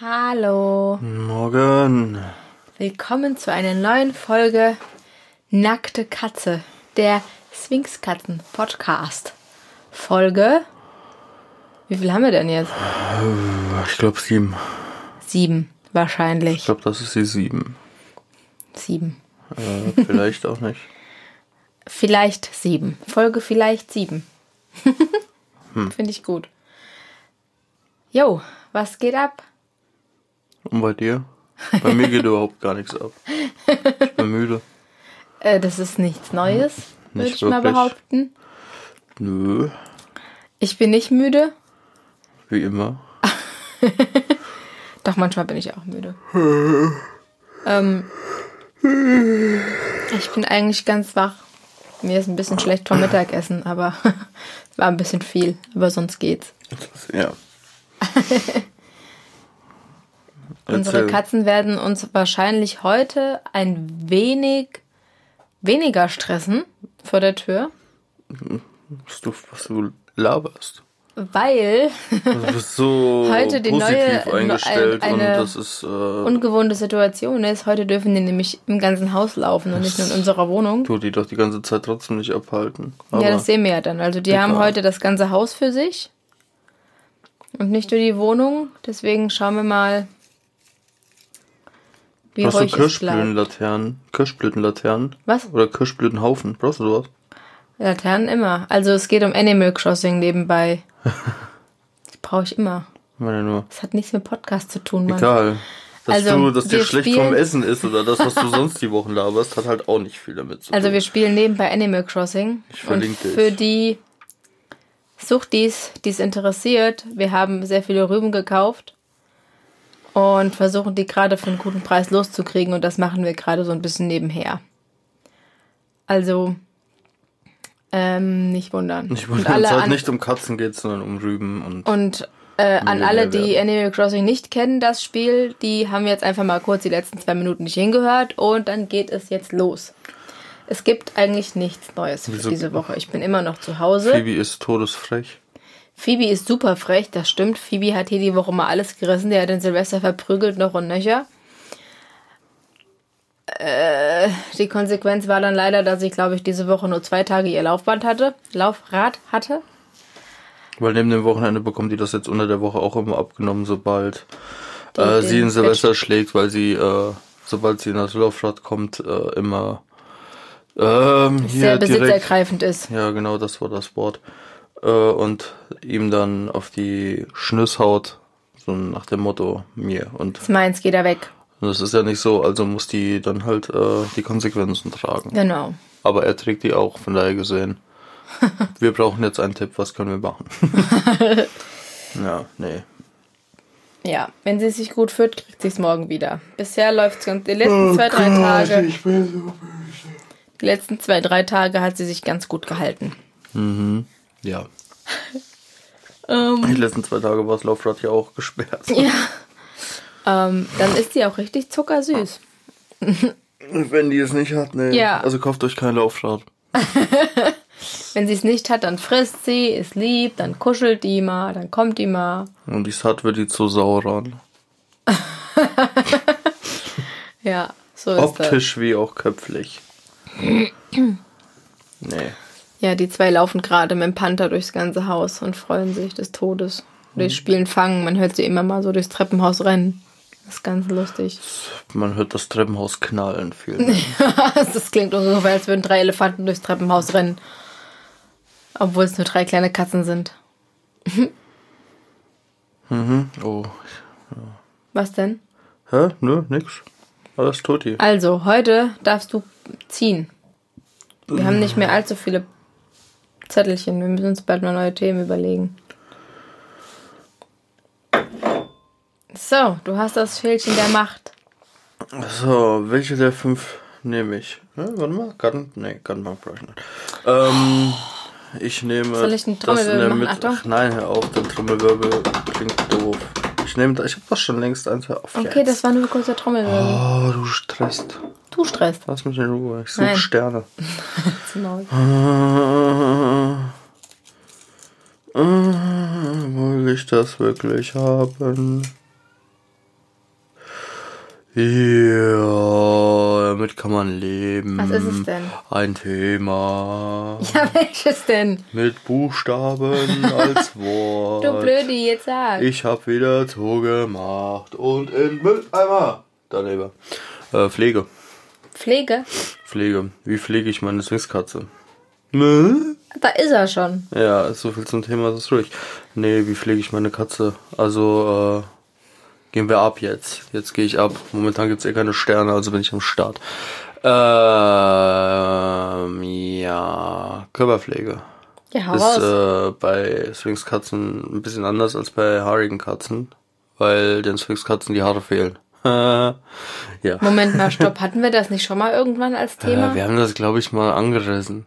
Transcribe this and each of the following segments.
Hallo. Morgen. Willkommen zu einer neuen Folge Nackte Katze, der Sphinxkatzen Podcast. Folge. Wie viel haben wir denn jetzt? Ich glaube sieben. Sieben, Ich wahrscheinlich. glaube, das ist die sieben. Sieben. Äh, vielleicht auch nicht. Vielleicht sieben. Folge vielleicht sieben. Finde ich gut. Jo, was geht ab? Und bei dir? Bei mir geht überhaupt gar nichts ab. Ich bin müde. Äh, das ist nichts Neues, würde Nicht ich mal wirklich. behaupten. Nö, Ich bin nicht müde. wie immer. Doch, manchmal bin ich auch müde. ähm, ich bin eigentlich ganz wach. Mir ist ein bisschen schlecht vom Mittagessen, aber es war ein bisschen viel. Aber sonst geht's. Ja. Unsere. Katzen werden uns wahrscheinlich heute ein wenig weniger stressen vor der Tür, Was du, was du laberst. weil Also so Heute die neue- eingestellt eine- und eine das ist. Äh, ungewohnte Situation ist. Heute dürfen die nämlich im ganzen Haus laufen und nicht nur in unserer Wohnung. tut die doch die ganze Zeit trotzdem nicht abhalten. Aber Ja, das sehen wir ja dann. Also die haben Egal. heute das ganze Haus für sich und nicht nur die Wohnung. Deswegen schauen wir mal, wie Brauchst du. Kirschblütenlaternen? Kirschblütenlaternen? Was? Oder Kirschblütenhaufen? Brauchst du sowas? Laternen immer. Also es geht um Animal Crossing nebenbei. Das brauche ich immer. Meine nur. Das hat nichts mit Podcast zu tun, Mann. Egal. Dass, Also, du, dass dir wir schlecht spielen- vom Essen ist oder das, was du sonst die Wochen laberst, hat halt auch nicht viel damit zu tun. Also wir spielen nebenbei Animal Crossing. Ich und verlinke für dich. die Suchtis, die es interessiert, wir haben sehr viele Rüben gekauft und versuchen die gerade für einen guten Preis loszukriegen und das machen wir gerade so ein bisschen nebenher. Also ähm, nicht wundern. ich und wollte alle es halt an, nicht um Katzen geht, sondern um Rüben und und äh, an alle, die. Animal Crossing nicht kennen, das Spiel, die haben jetzt einfach mal kurz die letzten zwei Minuten nicht hingehört und dann geht es jetzt los. Es gibt eigentlich nichts Neues für diese Woche. Ich bin immer noch zu Hause. Phoebe ist todesfrech. Phoebe ist super frech, das stimmt. Phoebe hat hier die Woche mal alles gerissen. Der hat den Silvester verprügelt noch und nöcher. Äh, die Konsequenz war dann leider, dass ich, glaube ich, diese Woche nur zwei Tage ihr Laufband hatte. Laufrad hatte. Weil neben dem Wochenende bekommt die das jetzt unter der Woche auch immer abgenommen, sobald Die- äh, den sie in Silvester Bett- schlägt, weil sie, äh, sobald sie in das Laufrad kommt, äh, immer ähm, Sehr direkt, besitzergreifend ist. Ja, genau, das war das Wort. Äh, und ihm dann auf die Schnüss haut, so nach dem Motto mir. Und Ist meins, geht er weg. das ist ja nicht so, also muss die dann halt äh, die Konsequenzen tragen. Genau. Aber er trägt die auch, von daher gesehen. Wir brauchen jetzt einen Tipp, was können wir machen? ja, nee. Ja, wenn sie sich gut führt, kriegt sie es morgen wieder. Bisher läuft es ganz. Die letzten zwei, drei Tage. Ich bin so Die letzten zwei, drei Tage hat sie sich ganz gut gehalten. Ja. Ähm, Die letzten zwei Tage war das Laufrad ja auch gesperrt. ja. Ähm, dann ist sie auch richtig zuckersüß. Wenn die es nicht hat, nee. Ja. Also kauft euch kein Laufrad. Wenn sie es nicht hat, dann frisst sie, ist lieb, dann kuschelt die mal, dann kommt die mal. Und die es hat, wird die zu sauron. Ja, so ist das. Optisch wie auch köpflich. nee. Ja, die zwei laufen gerade mit dem Panther durchs ganze Haus und freuen sich des Todes. Die spielen Fangen, man hört sie immer mal so durchs Treppenhaus rennen. Das ist ganz lustig. Man hört das Treppenhaus knallen viel. das klingt ungefähr, als würden drei Elefanten durchs Treppenhaus rennen. Obwohl es nur drei kleine Katzen sind. oh. Was denn? Hä? Nö, nix. Alles tutti. Also, heute darfst du ziehen. Wir haben nicht mehr allzu viele Zettelchen. Wir müssen uns bald mal neue Themen überlegen. So, du hast das Fählchen der Macht. So, welche der fünf nehme ich? Hä, warte mal, Garten? Nee, Gartenbank brauche ich nicht. Ähm, ich nehme Soll ich einen das in Trommelwirbel der machen? Mitte. Ach, nein, hör auf, der Trommelwirbel klingt doof. Ich nehme da, ich habe das schon längst eins, auf Okay, jetzt. das war nur ein kurzer Trommelwirbel. Oh, du stresst. Du stresst. Lass mich in Ruhe, ich suche Nein. Sterne. Halt's Maul. Äh, äh, will ich das wirklich haben? Ja, damit kann man leben. Was ist es denn? Ein Thema. Ja, welches denn? Mit Buchstaben als Wort. Du Blödi, jetzt sag. Ich hab wieder zugemacht und in Mülleimer. Daneben. Äh, Pflege. Pflege? Pflege. Wie pflege ich meine Swingskatze? Ne? Da ist er schon. Ja, so viel zum Thema, das ist ruhig. Nee, wie pflege ich meine Katze? Also, äh, gehen wir ab jetzt. Jetzt gehe ich ab. Momentan gibt's eh keine Sterne, also bin ich am Start. Ähm, ja, Körperpflege. Ja, hau Ist äh, bei Swingskatzen ein bisschen anders als bei haarigen Katzen, weil den Swingskatzen die Haare fehlen. ja. Moment mal, stopp. Hatten wir das nicht schon mal irgendwann als Thema? Äh, wir haben das, glaube ich, mal angerissen.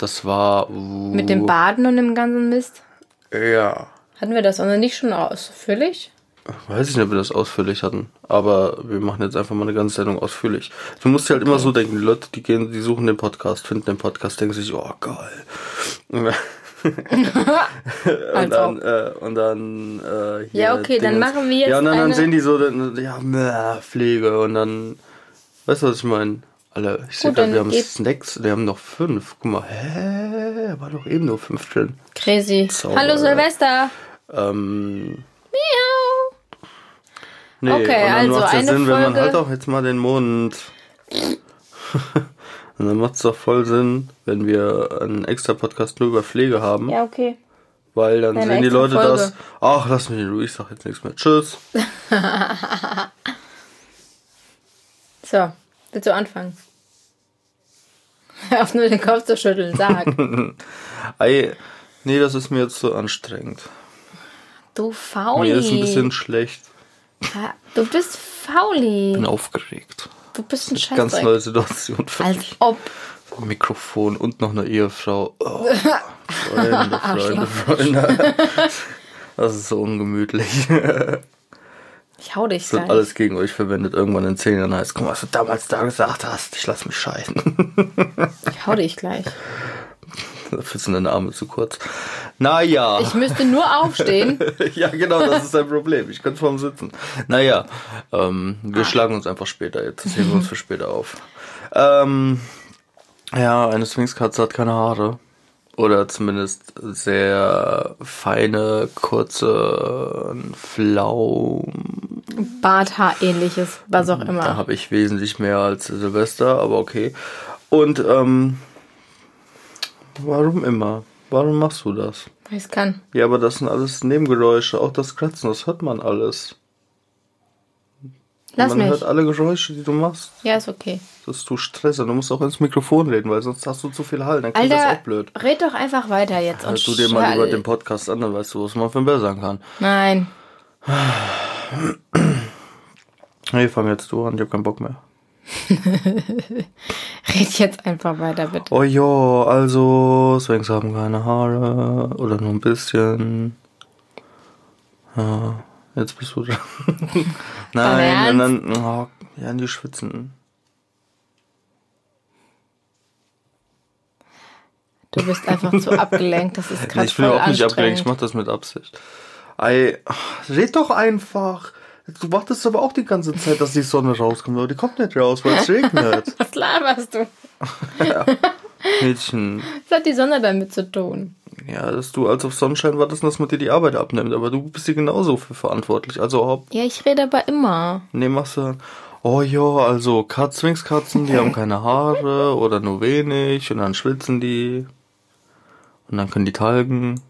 Das war. Uh, Mit dem Baden und dem ganzen Mist? Ja. Hatten wir das also nicht schon ausführlich? Weiß ich nicht, ob wir das ausführlich hatten. Aber wir machen jetzt einfach mal eine ganze Sendung ausführlich. Du musst dir halt immer so denken, die Leute, die gehen, die suchen den Podcast, finden den Podcast, denken sich, oh geil. und dann, äh, und dann äh, hier Ja, okay, dann Dingens. machen wir jetzt Ja, und dann, dann sehen die so, dann, ja, Pflege und dann, weißt du, was ich meine? Alle, ich sehe gerade, wir haben Snacks, wir haben noch fünf. Guck mal, hä, war doch eben nur fünf drin. Crazy. Zauber. Hallo Silvester. Ähm, Miau. Nee, Okay, und dann also macht's ja eine Sinn, wenn man Folge- halt auch jetzt mal den Mund. und dann macht es doch voll Sinn, wenn wir einen extra Podcast nur über Pflege haben, Ja, okay. weil dann Eine sehen die Leute Folge. das. Ach, lass mich in Ruhe, ich sag jetzt nichts mehr. Tschüss. So, willst du anfangen? Hör auf nur den Kopf zu schütteln, sag. Ei, nee, das ist mir jetzt zu anstrengend. Du Fauli. Mir ist ein bisschen schlecht. Ja, Du bist Fauli. bin aufgeregt. Du bist ein Ganz Scheißdreck. neue Situation für Als mich. ob. Mikrofon und noch eine Ehefrau. Oh, Freunde, Freunde, Freunde. Das ist so ungemütlich. Ich hau dich Das wird gleich. alles gegen euch verwendet. Irgendwann in zehn Jahren heißt, guck mal, was du damals da gesagt hast. Ich lass mich scheiden. Ich hau dich gleich. Dafür sind deine Arme zu kurz. Naja. Ich müsste nur aufstehen. ja, genau, das ist ein Problem. Ich könnte vorm Sitzen. Naja, ähm, wir schlagen uns einfach später. Jetzt das heben wir uns für später auf. Ähm, ja, eine Sphinxkatze hat keine Haare. Oder zumindest sehr feine, kurze Pflaumen. Barthaar-ähnliches, was auch Da immer. habe ich wesentlich mehr als Silvester, aber okay. Und ähm, warum immer? Warum machst du das? Weil ich's kann. Ja, aber das sind alles Nebengeräusche. Auch das Kratzen, das hört man alles. Lass man mich. hört alle Geräusche, die du machst. Ja, ist okay. Das ist du Stress. Und du musst auch ins Mikrofon reden, weil sonst hast du zu viel Hall. Dann klingt das Alter, auch blöd. red doch einfach weiter jetzt. Hör du dir mal über den Podcast an, dann weißt du, was man für besser kann. Nein. Hey, fang jetzt du an, ich hab keinen Bock mehr. Red jetzt einfach weiter, bitte. Oh ja, also Swings haben keine Haare oder nur ein bisschen. Ja, jetzt bist du dran. Nein, dann, oh, ja, die schwitzen. Du bist einfach zu abgelenkt. Das ist gerade ich bin überhaupt nicht abgelenkt, ich mach das mit Absicht. Ei, red doch einfach. Du wartest aber auch die ganze Zeit, dass die Sonne rauskommt, aber die kommt nicht raus, weil es regnet. Was laberst du? Mädchen, Was hat die Sonne damit zu tun? ja, dass du als auf Sonnenschein wartest, dass man dir die Arbeit abnimmt, aber du bist hier genauso für verantwortlich. Also, ob, Ja, ich rede aber immer. nee, machst du, oh ja, also Kat Zwingskatzen, die haben keine Haare oder nur wenig und dann schwitzen die und dann können die talgen.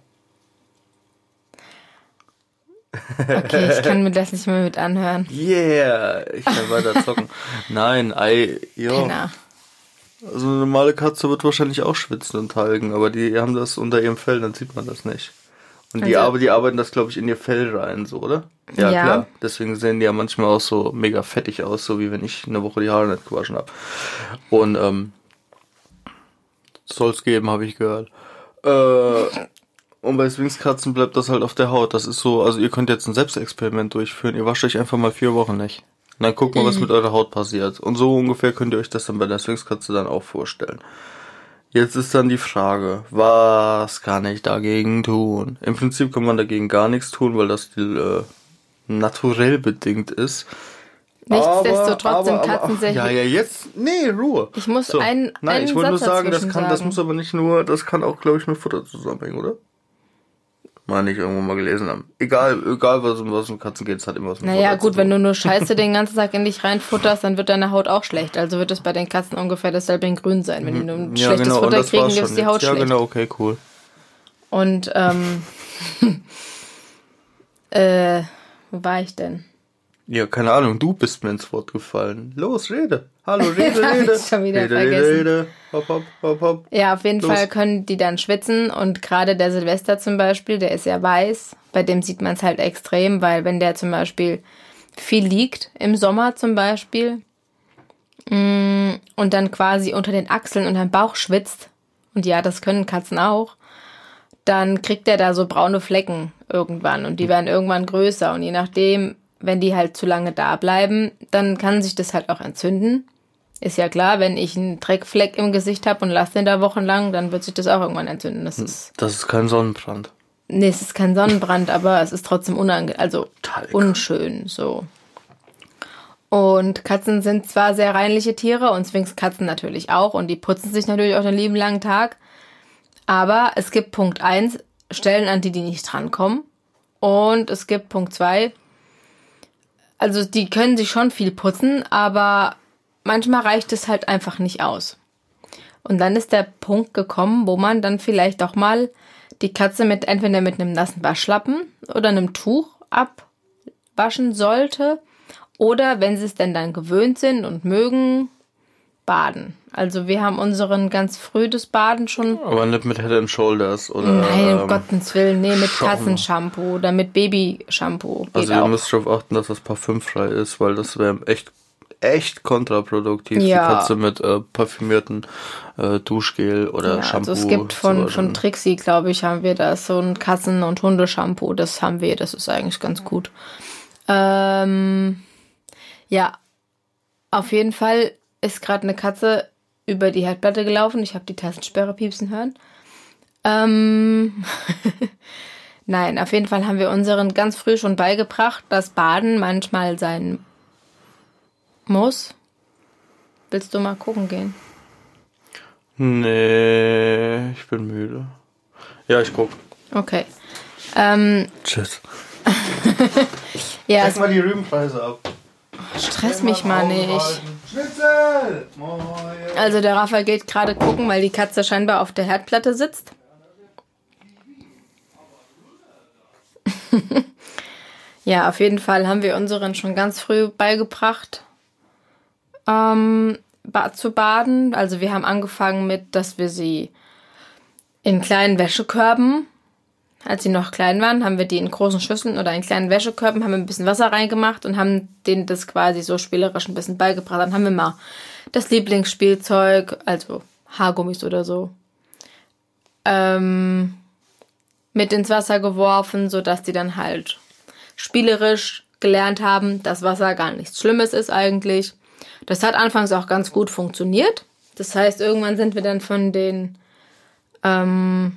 Okay, ich kann mir das nicht mehr mit anhören. Yeah, ich kann weiter zocken. Nein, ei, ja. Penner. Also eine normale Katze wird wahrscheinlich auch schwitzen und talgen, aber die haben das unter ihrem Fell, dann sieht man das nicht. Und die, Also- aber die arbeiten das, glaube ich, in ihr Fell rein, so, oder? Ja, Ja. klar. Deswegen sehen die ja manchmal auch so mega fettig aus, so wie wenn ich eine Woche die Haare nicht gewaschen habe. Und ähm, soll's geben, habe ich gehört. Äh, und bei Swingskatzen bleibt das halt auf der Haut. Das ist so, also ihr könnt jetzt ein Selbstexperiment durchführen. Ihr wascht euch einfach mal vier Wochen nicht. Und dann mal, was mit eurer Haut passiert. Und so ungefähr könnt ihr euch das dann bei der Swingskatze dann auch vorstellen. Jetzt ist dann die Frage, was kann ich dagegen tun? Im Prinzip kann man dagegen gar nichts tun, weil das äh, naturell bedingt ist. Nichtsdestotrotz aber, sind aber, Katzen sehr Ja, ja, jetzt. Nee, Ruhe. Ich muss So. einen, Nein, einen ich wollte nur sagen, das kann, das sagen. muss aber nicht nur, das kann auch, glaube ich, mit Futter zusammenhängen, oder? Mal nicht irgendwo mal gelesen haben. Egal, egal was um was um Katzen geht, es hat immer was mit Naja, Futter gut, wenn du nur Scheiße den ganzen Tag in dich reinfutterst, dann wird deine Haut auch schlecht. Also wird es bei den Katzen ungefähr dasselbe in grün sein. Wenn die nur ein schlechtes und Futter kriegen, ist schon die Haut. Ja, schlecht. genau, okay, cool. Und, ähm, äh, wo war ich denn? Ja, keine Ahnung, du bist mir ins Wort gefallen. Los, rede. Hallo, rede, Hab ich rede. schon wieder rede, vergessen. rede, rede. Hopp, hopp, hopp, hopp. Ja, auf jeden Los. Fall können die dann schwitzen und gerade der Silvester zum Beispiel, der ist ja weiß, bei dem sieht man es halt extrem, weil wenn der zum Beispiel viel liegt, im Sommer zum Beispiel, mm, und dann quasi unter den Achseln und am Bauch schwitzt, und ja, das können Katzen auch, dann kriegt er da so braune Flecken irgendwann und die werden irgendwann größer und je nachdem, wenn die halt zu lange da bleiben, dann kann sich das halt auch entzünden. Ist ja klar, wenn ich einen Dreckfleck im Gesicht habe und lasse den da wochenlang, dann wird sich das auch irgendwann entzünden. Das ist, Das ist kein Sonnenbrand. nee, es ist kein Sonnenbrand, aber es ist trotzdem unangenehm, also Talg. unschön, so. Und Katzen sind zwar sehr reinliche Tiere und Sphinxkatzen natürlich auch und die putzen sich natürlich auch den lieben langen Tag. Aber es gibt Punkt eins Stellen, an die die nicht drankommen. Und es gibt Punkt zwei also die können sich schon viel putzen, aber manchmal reicht es halt einfach nicht aus. Und dann ist der Punkt gekommen, wo man dann vielleicht doch mal die Katze mit entweder mit einem nassen Waschlappen oder einem Tuch abwaschen sollte. Oder wenn sie es denn dann gewöhnt sind und mögen, baden. Also wir haben unseren ganz früh das Baden schon. Aber nicht mit Head and Shoulders oder. Nein, um ähm, Gottes Willen, nee, mit Schaum. Katzenshampoo oder mit Babyshampoo. Also ihr auch. müsst darauf achten, dass das parfümfrei ist, weil das wäre echt echt kontraproduktiv, Ja. die Katze mit äh, parfümierten äh, Duschgel oder Ja, Shampoo. also es gibt von, von. Trixie, glaube ich, haben wir da so ein Katzen- und Hundeshampoo. Das haben wir, das ist eigentlich ganz gut. Ähm, ja, auf jeden Fall ist gerade eine Katze über die Herdplatte gelaufen. Ich habe die Tastensperre piepsen hören. Ähm, Nein, auf jeden Fall haben wir unseren ganz früh schon beigebracht, dass Baden manchmal sein muss. Willst du mal gucken gehen? Nee, ich bin müde. Ja, ich guck. Okay. Ähm, Tschüss. ja, Check mal die Rübenpreise ab. stress mich mal nicht. Schnitzel! Also der Raphael geht gerade gucken, weil die Katze scheinbar auf der Herdplatte sitzt. ja, auf jeden Fall haben wir unseren schon ganz früh beigebracht ähm, zu baden. Also wir haben angefangen mit, dass wir sie in kleinen Wäschekörben, als sie noch klein waren, haben wir die in großen Schüsseln oder in kleinen Wäschekörben, haben wir ein bisschen Wasser reingemacht und haben denen das quasi so spielerisch ein bisschen beigebracht. Dann haben wir mal das Lieblingsspielzeug, also Haargummis oder so, ähm, mit ins Wasser geworfen, sodass die dann halt spielerisch gelernt haben, dass Wasser gar nichts Schlimmes ist eigentlich. Das hat anfangs auch ganz gut funktioniert. Das heißt, irgendwann sind wir dann von den ähm,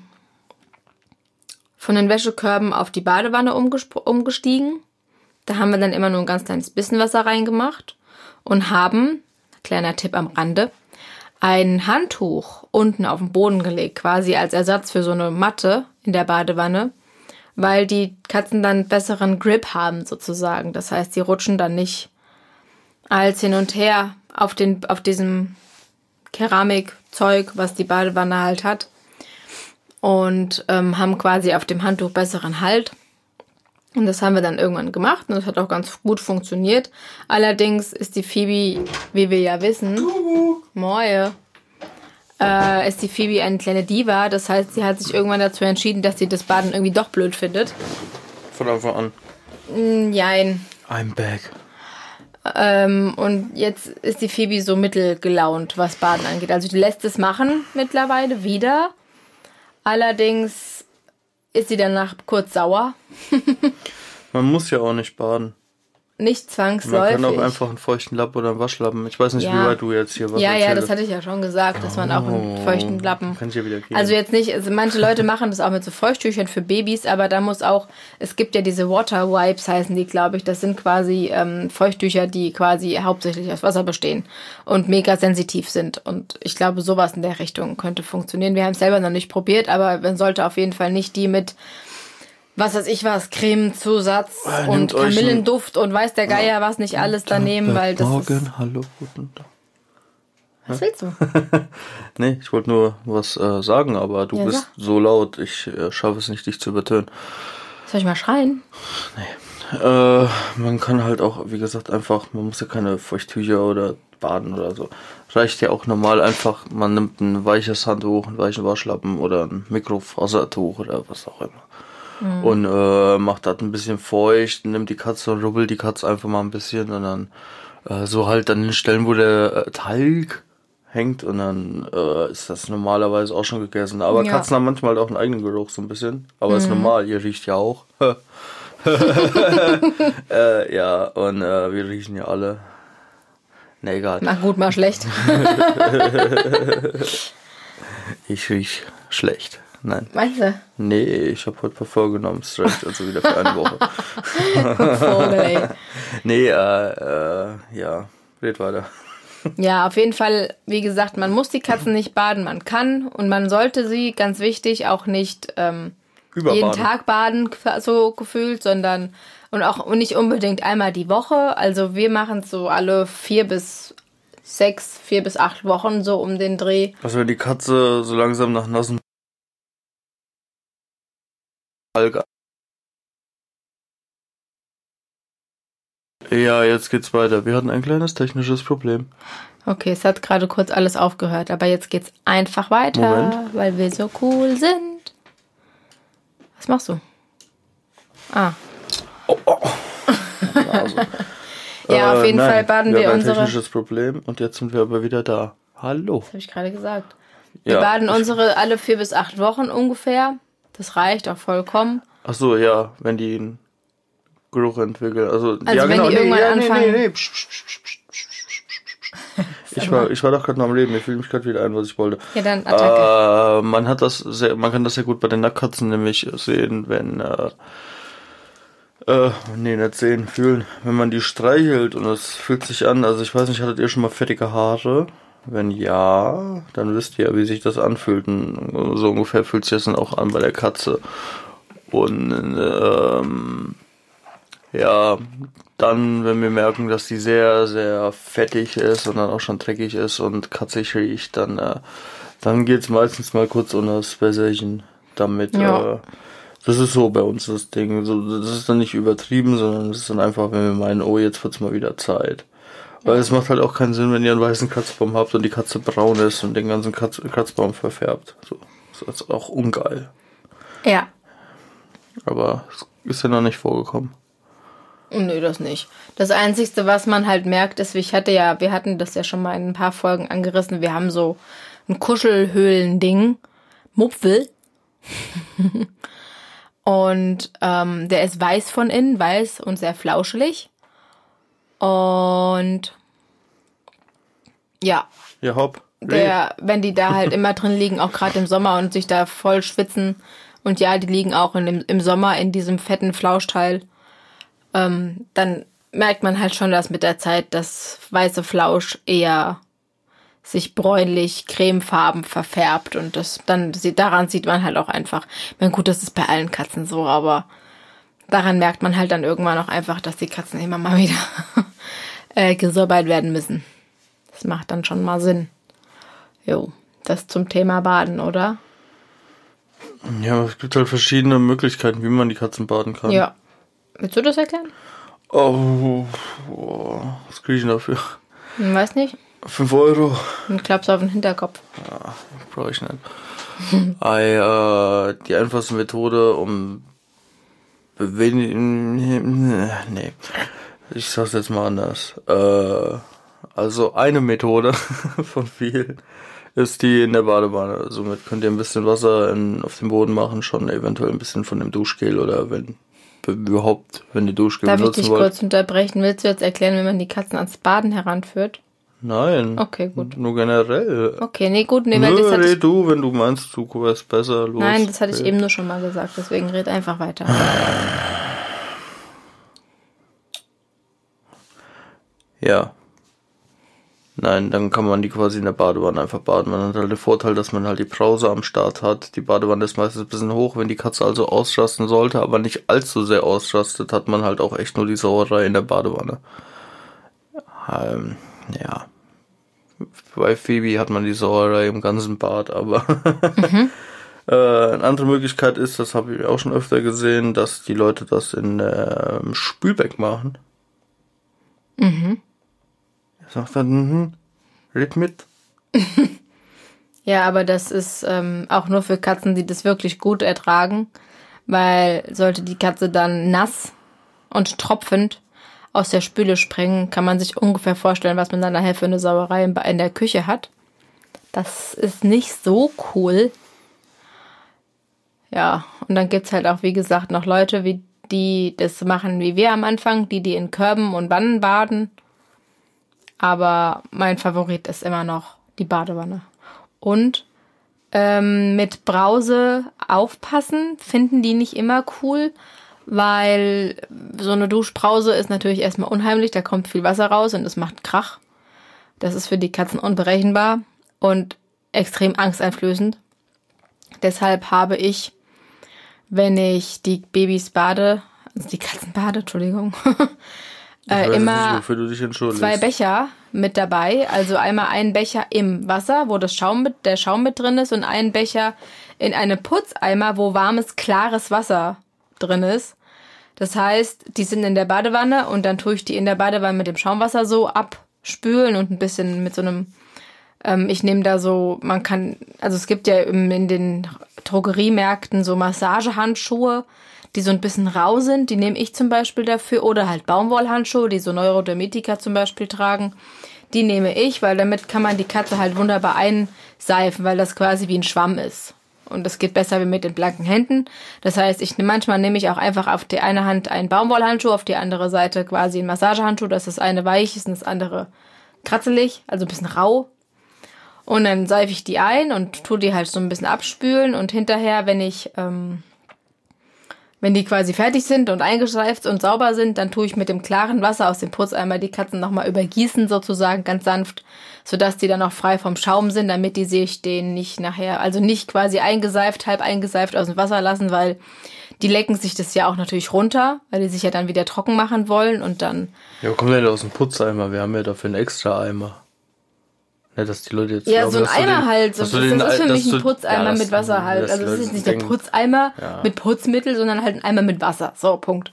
von den Wäschekörben auf die Badewanne umgestiegen. Da haben wir dann immer nur ein ganz kleines bisschen Wasser reingemacht und haben, kleiner Tipp am Rande, ein Handtuch unten auf den Boden gelegt, quasi als Ersatz für so eine Matte in der Badewanne, weil die Katzen dann besseren Grip haben sozusagen. Das heißt, sie rutschen dann nicht als hin und her auf, den, auf diesem Keramikzeug, was die Badewanne halt hat. Und ähm, haben quasi auf dem Handtuch besseren Halt. Und das haben wir dann irgendwann gemacht und das hat auch ganz gut funktioniert. Allerdings ist die Phoebe, wie wir ja wissen, Moje, äh, ist die Phoebe eine kleine Diva. Das heißt, sie hat sich irgendwann dazu entschieden, dass sie das Baden irgendwie doch blöd findet. Von Anfang an. Jein. I'm back. Ähm, und jetzt ist die Phoebe so mittelgelaunt, was Baden angeht. Also die lässt es machen mittlerweile wieder. Allerdings ist sie danach kurz sauer. Man muss ja auch nicht baden. Nicht Man zwangsläufig. kann auch einfach einen feuchten Lappen oder einen Waschlappen. Ich weiß nicht, Ja. wie weit du jetzt hier was ja, ja, das hatte ich ja schon gesagt, dass man auch einen feuchten Lappen. Kann ich ja wieder gehen. Also jetzt nicht, also manche Leute machen das auch mit so Feuchttüchern für Babys, aber da muss auch, es gibt ja diese Water Wipes heißen die, glaube ich. Das sind quasi ähm, Feuchttücher, die quasi hauptsächlich aus Wasser bestehen und mega sensitiv sind. Und ich glaube, sowas in der Richtung könnte funktionieren. Wir haben es selber noch nicht probiert, aber man sollte auf jeden Fall nicht die mit was weiß ich was, Cremezusatz Ah, und Kamillenduft und weiß der Geier was nicht alles da nehmen, weil das Morgen, ist, hallo, guten Tag. Was willst du? Nee, ich wollte nur was äh, sagen, aber du Ja, bist sag. so laut, ich äh, schaffe es nicht, dich zu übertönen. Soll ich mal schreien? Äh, man kann halt auch, wie gesagt, einfach, man muss ja keine Feuchttücher oder baden oder so. Reicht ja auch normal einfach, man nimmt ein weiches Handtuch, einen weichen Waschlappen oder ein Mikrofasertuch oder was auch immer. Und äh, macht das ein bisschen feucht, nimmt die Katze und rubbelt die Katze einfach mal ein bisschen und dann äh, so halt an den Stellen, wo der äh, Talg hängt und dann äh, ist das normalerweise auch schon gegessen. Aber Ja. Katzen haben manchmal auch einen eigenen Geruch so ein bisschen. Aber ist normal, ihr riecht ja auch. äh, ja, und äh, wir riechen ja alle. Ne, egal. Mal gut, mal schlecht. Ich riech schlecht. Nein. Meinst du? Nee, ich habe heute Parfum genommen. Es reicht also wieder für eine Woche. Ey. Nee, äh, äh, ja. Red weiter. Ja, auf jeden Fall, wie gesagt, man muss die Katzen nicht baden, man kann und man sollte sie, ganz wichtig, auch nicht ähm, jeden Tag baden, so gefühlt, sondern und auch nicht unbedingt einmal die Woche. Also wir machen es so alle vier bis sechs, vier bis acht Wochen so um den Dreh. Also wenn die Katze so langsam nach nassen Alge. Ja, jetzt geht's weiter. Wir hatten ein kleines technisches Problem. Okay, es hat gerade kurz alles aufgehört, aber jetzt geht's einfach weiter, Moment. weil wir so cool sind. Was machst du? Ah, Also, ja, auf jeden nein, Fall baden wir wir haben ein unsere. technisches Problem und jetzt sind wir aber wieder da. Hallo. habe ich gerade gesagt. Wir Ja, baden unsere alle vier bis acht Wochen ungefähr. Das reicht auch vollkommen. Ach so, ja, wenn die einen Geruch entwickeln. Also, also ja, wenn genau. die irgendwann nee, anfangen. Nee, nee, nee. Psch, psch, psch, ich war, ich war doch gerade noch am Leben, ich fühle mich gerade wieder ein, was ich wollte. Ja, dann Attacke. Äh, man hat das sehr, man kann das sehr gut bei den Nacktkatzen nämlich sehen, wenn äh, äh, nee, nicht sehen, fühlen. Wenn man die streichelt und es fühlt sich an, also ich weiß nicht, hattet ihr schon mal fettige Haare? Wenn ja, dann wisst ihr, wie sich das anfühlt. Und so ungefähr fühlt sich das dann auch an bei der Katze. Und ähm, ja, dann, wenn wir merken, dass die sehr, sehr fettig ist und dann auch schon dreckig ist und katzig riecht, dann, äh, dann geht's meistens mal kurz unter das Wässerchen damit. Ja. Äh, das ist so bei uns das Ding. So, das ist dann nicht übertrieben, sondern es ist dann einfach, wenn wir meinen, oh, jetzt wird's mal wieder Zeit. Weil es macht halt auch keinen Sinn, wenn ihr einen weißen Katzbaum habt und die Katze braun ist und den ganzen Katz Katzbaum verfärbt. So. Das ist auch ungeil. Ja. Aber es ist ja noch nicht vorgekommen. Nö, das nicht. Das Einzige, was man halt merkt, ist, ich hatte ja, wir hatten das ja schon mal in ein paar Folgen angerissen, wir haben so ein Kuschelhöhlending, Mupfel. und ähm, der ist weiß von innen, weiß und sehr flauschelig. Und ja, Ja, hopp. der, wenn die da halt immer drin liegen, auch gerade im Sommer und sich da voll schwitzen. Und ja, die liegen auch in dem, im Sommer in diesem fetten Flauschteil. Ähm, dann merkt man halt schon, dass mit der Zeit das weiße Flausch eher sich bräunlich, cremefarben verfärbt und das dann sieht daran sieht man halt auch einfach. Ich meine, gut, das ist bei allen Katzen so, aber daran merkt man halt dann irgendwann auch einfach, dass die Katzen immer mal wieder äh, gesäubert werden müssen. Das macht dann schon mal Sinn. Jo, das zum Thema Baden, oder? Ja, es gibt halt verschiedene Möglichkeiten, wie man die Katzen baden kann. Ja. Willst du das erklären? Oh, oh, was kriege ich denn dafür? Hm, weiß nicht. 5 Euro? Dann klappst auf den Hinterkopf. Brauche ich nicht. Ei, äh, die einfachste Methode, um bewegen. Nee. Ich sag's jetzt mal anders. Äh, also eine Methode von vielen ist die in der Badewanne. Somit könnt ihr ein bisschen Wasser in, auf den Boden machen, schon eventuell ein bisschen von dem Duschgel oder wenn überhaupt, wenn die Duschgel Darf ich benutzen dich wollt. kurz unterbrechen? Willst du jetzt erklären, wie man die Katzen ans Baden heranführt? Nein. Okay, gut. Nur generell. Okay, nee, gut, nee, weil Nö, das hatte ich, red du, wenn du meinst, du wärst besser. Los. Nein, das hatte ich eben nur schon mal gesagt, deswegen red einfach weiter. Ja. Nein, dann kann man die quasi in der Badewanne einfach baden. Man hat halt den Vorteil, dass man halt die Brause am Start hat. Die Badewanne ist meistens ein bisschen hoch, wenn die Katze also ausrasten sollte, aber nicht allzu sehr ausrastet, hat man halt auch echt nur die Sauerei in der Badewanne. Ähm, ja. Bei Phoebe hat man die Sauerei im ganzen Bad, aber äh, eine andere Möglichkeit ist, das habe ich auch schon öfter gesehen, dass die Leute das in ähm, Spülbeck machen. Sagt dann, mhm, red mit. Ja, aber das ist ähm, auch nur für Katzen, die das wirklich gut ertragen, weil sollte die Katze dann nass und tropfend aus der Spüle springen, kann man sich ungefähr vorstellen, was man dann nachher für eine Sauerei in der Küche hat. Das ist nicht so cool. Ja, und dann gibt's halt auch, wie gesagt, noch Leute, wie die das machen wie wir am Anfang, die die in Körben und Wannen baden. Aber mein Favorit ist immer noch die Badewanne. Und ähm, mit Brause aufpassen, finden die nicht immer cool, weil so eine Duschbrause ist natürlich erstmal unheimlich, da kommt viel Wasser raus und es macht Krach. Das ist für die Katzen unberechenbar und extrem angsteinflößend. Deshalb habe ich, wenn ich die Babys bade, also die Katzen bade, Entschuldigung, Weiß äh, jetzt immer nicht, wofür du dich entschuldigst. zwei Becher mit dabei. Also einmal einen Becher im Wasser, wo das Schaum mit, der Schaum mit drin ist und einen Becher in einem Putzeimer, wo warmes, klares Wasser drin ist. Das heißt, die sind in der Badewanne und dann tue ich die in der Badewanne mit dem Schaumwasser so abspülen und ein bisschen mit so einem, ähm, ich nehme da so, man kann, also es gibt ja in den Drogeriemärkten so Massagehandschuhe, die so ein bisschen rau sind, die nehme ich zum Beispiel dafür, oder halt Baumwollhandschuhe, die so Neurodermitiker zum Beispiel tragen. Die nehme ich, weil damit kann man die Katze halt wunderbar einseifen, weil das quasi wie ein Schwamm ist. Und das geht besser wie mit den blanken Händen. Das heißt, ich manchmal nehme ich auch einfach auf die eine Hand einen Baumwollhandschuh, auf die andere Seite quasi einen Massagehandschuh, dass das eine weich ist und das andere kratzelig, also ein bisschen rau. Und dann seife ich die ein und tue die halt so ein bisschen abspülen und hinterher, wenn ich ähm, wenn die quasi fertig sind und eingeschleift und sauber sind, dann tue ich mit dem klaren Wasser aus dem Putzeimer die Katzen nochmal übergießen, sozusagen ganz sanft, sodass die dann auch frei vom Schaum sind, damit die sich den nicht nachher, also nicht quasi eingeseift, halb eingeseift aus dem Wasser lassen, weil die lecken sich das ja auch natürlich runter, weil die sich ja dann wieder trocken machen wollen und dann, Ja, kommt denn aus dem Putzeimer? Wir haben ja dafür einen extra Eimer. Ne, dass die Leute jetzt ja, glauben, so ein Eimer den- halt, so, das, den das ist für mich ein Putzeimer ja, mit Wasser halt. Also die das ist jetzt nicht der Putzeimer Ja. mit Putzmittel, sondern halt ein Eimer mit Wasser. So, Punkt.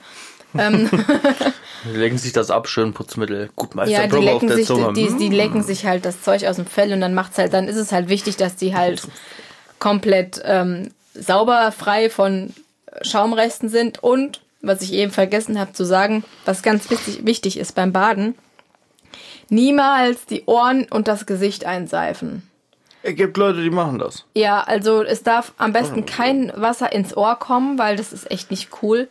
Ähm, Die legen sich das ab, schön Putzmittel. Gut, Meister Ja, die Brother auf lecken, der sich, Zunge. die, Hm. die lecken sich halt das Zeug aus dem Fell und dann macht's halt, dann ist es halt wichtig, dass die halt komplett ähm, sauber, frei von Schaumresten sind und was ich eben vergessen habe zu sagen, was ganz wichtig, wichtig ist beim Baden, niemals die Ohren und das Gesicht einseifen. Es gibt Leute, die machen das. Ja, also es darf am besten kein Wasser ins Ohr kommen, weil das ist echt nicht cool.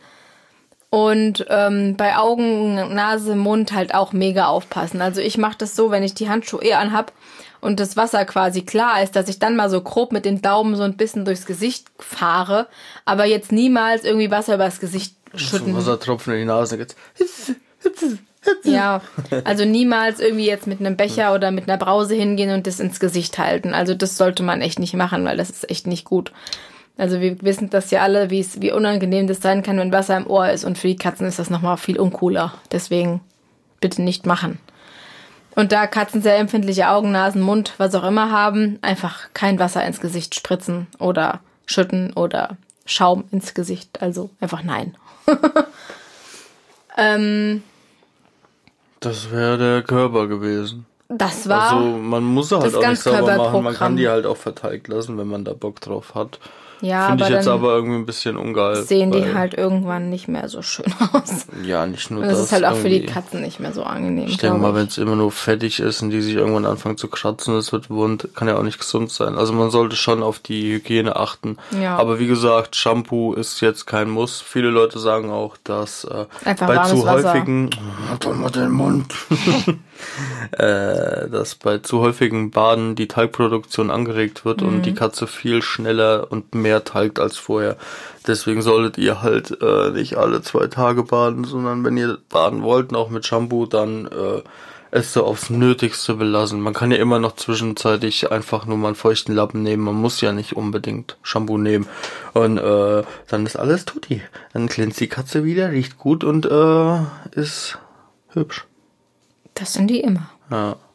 Und ähm, bei Augen, Nase, Mund halt auch mega aufpassen. Also ich mache das so, wenn ich die Handschuhe eh anhab und das Wasser quasi klar ist, dass ich dann mal so grob mit den Daumen so ein bisschen durchs Gesicht fahre, aber jetzt niemals irgendwie Wasser übers Gesicht So schütten. Wassertropfen in die Nase geht. Ja, also niemals irgendwie jetzt mit einem Becher oder mit einer Brause hingehen und das ins Gesicht halten. Also das sollte man echt nicht machen, weil das ist echt nicht gut. Also wir wissen das ja alle, wie es, wie unangenehm das sein kann, wenn Wasser im Ohr ist. Und für die Katzen ist das nochmal viel uncooler. Deswegen bitte nicht machen. Und da Katzen sehr empfindliche Augen, Nasen, Mund, was auch immer haben, einfach kein Wasser ins Gesicht spritzen oder schütten oder Schaum ins Gesicht. Also einfach nein. ähm, Das wäre der Körper gewesen. das war. Also man muss sie halt auch nicht sauber machen. Man kann die halt auch verteilt lassen, wenn man da Bock drauf hat. Ja, Finde aber ich jetzt aber irgendwie ein bisschen ungeil. sehen die halt irgendwann nicht mehr so schön aus. Ja, nicht nur Und das. das ist halt auch für die. Katzen nicht mehr so angenehm. Ich denke mal, wenn es immer nur fettig ist und die sich irgendwann anfangen zu kratzen, es wird wund, kann ja auch nicht gesund sein. Also man sollte schon auf die Hygiene achten. Ja. Aber wie gesagt, Shampoo ist jetzt kein Muss. Viele Leute sagen auch, dass äh, Einfach bei zu Wasser. häufigen Halt doch mal den Mund. äh, dass bei zu häufigen Baden die Talgproduktion angeregt wird und Mhm. die Katze viel schneller und mehr talgt als vorher. Deswegen solltet ihr halt äh, nicht alle zwei Tage baden, sondern wenn ihr baden wollt, auch mit Shampoo, dann äh, es so aufs Nötigste belassen. Man kann ja immer noch zwischenzeitlich einfach nur mal einen feuchten Lappen nehmen. Man muss ja nicht unbedingt Shampoo nehmen. Und äh, dann ist alles tutti. Dann glänzt die Katze wieder, riecht gut und äh, ist hübsch. Das sind die immer. Ja.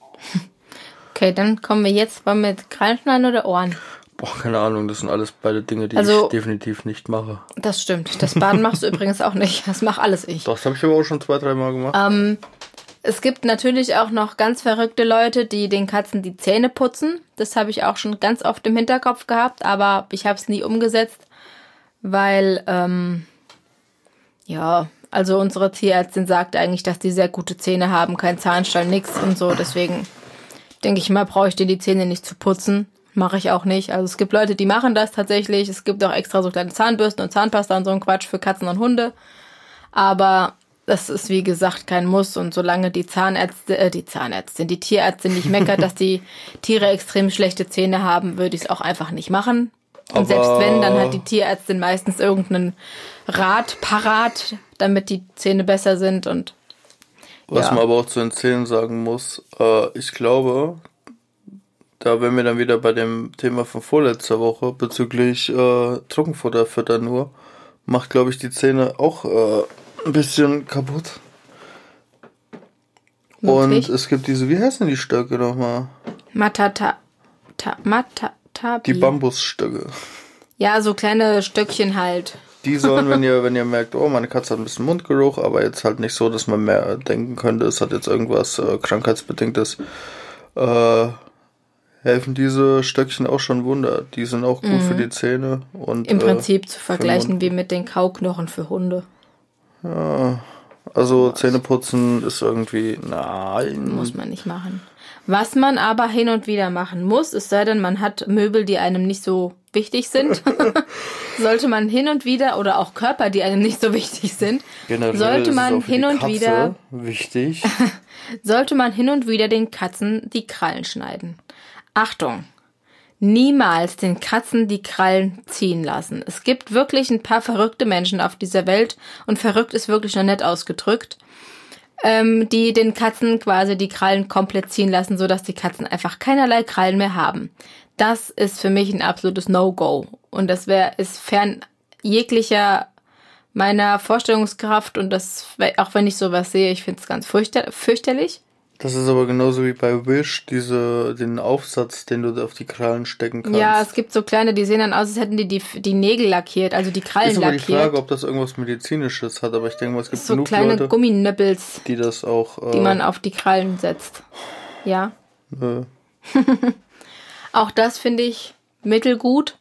Okay, dann kommen wir jetzt wir mit Krallenschneiden oder Ohren. Boah, keine Ahnung, das sind alles beide Dinge, die Also- ich definitiv nicht mache. Das stimmt. Das Baden machst du übrigens auch nicht. Das mach alles ich. Doch, das habe ich aber auch schon zwei, dreimal gemacht. Ähm, es gibt natürlich auch noch ganz verrückte Leute, die den Katzen die Zähne putzen. Das habe ich auch schon ganz oft im Hinterkopf gehabt, aber ich habe es nie umgesetzt, weil, ähm, ja, also unsere Tierärztin sagt eigentlich, dass die sehr gute Zähne haben, kein Zahnstein, nix und so. Deswegen denke ich mal, brauche ich dir die Zähne nicht zu putzen. Mache ich auch nicht. Also es gibt Leute, die machen das tatsächlich. Es gibt auch extra so kleine Zahnbürsten und Zahnpasta und so ein Quatsch für Katzen und Hunde. Aber das ist wie gesagt kein Muss und solange die Zahnärzte, äh, die Zahnärztin, die Tierärztin nicht meckert, dass die Tiere extrem schlechte Zähne haben, würde ich es auch einfach nicht machen. Und Aber- selbst wenn, dann hat die Tierärztin meistens irgendeinen Rat parat, damit die Zähne besser sind und Was ja. man aber auch zu den Zähnen sagen muss, äh, ich glaube, da wären wir dann wieder bei dem Thema von vorletzter Woche bezüglich äh, Trockenfutter füttern nur, macht glaube ich die Zähne auch äh, ein bisschen kaputt. Möglich. Und es gibt diese, wie heißen die Stöcke nochmal? Matata, ta, matata, Die Bambusstöcke. Ja, so kleine Stöckchen halt. Die sollen, wenn ihr, wenn ihr merkt, oh, meine Katze hat ein bisschen Mundgeruch, aber jetzt halt nicht so, dass man mehr denken könnte, es hat jetzt irgendwas äh, krankheitsbedingtes, äh, helfen diese Stöckchen auch schon Wunder. Die sind auch gut für die Zähne und Mhm. Im äh, Prinzip zu vergleichen wie mit den Kauknochen für Hunde. Also Zähneputzen ist irgendwie, nein. Muss man nicht machen. Was man aber hin und wieder machen muss, es sei denn, man hat Möbel, die einem nicht so wichtig sind, sollte man hin und wieder, oder auch Körper, die einem nicht so wichtig sind, Generell sollte man hin und wieder wichtig. sollte man hin und wieder den Katzen die Krallen schneiden. Achtung! Niemals den Katzen die Krallen ziehen lassen. Es gibt wirklich ein paar verrückte Menschen auf dieser Welt und verrückt ist wirklich noch nett ausgedrückt, ähm, die den Katzen quasi die Krallen komplett ziehen lassen, sodass die Katzen einfach keinerlei Krallen mehr haben. Das ist für mich ein absolutes No-Go. Und das wäre, ist fern jeglicher meiner Vorstellungskraft und das, auch wenn ich sowas sehe, ich finde es ganz fürchter fürchterlich. Das ist aber genauso wie bei Wish, diese, den Aufsatz, den du auf die Krallen stecken kannst. Ja, es gibt so kleine, die sehen dann aus, als hätten die die, die Nägel lackiert, also die Krallen ist aber die lackiert. Frage, ob das irgendwas Medizinisches hat, aber ich denke mal, es gibt so genug kleine Leute, Gumminöppels, die das auch. Äh, die man auf die Krallen setzt. Ja. äh, Auch das finde ich mittelgut,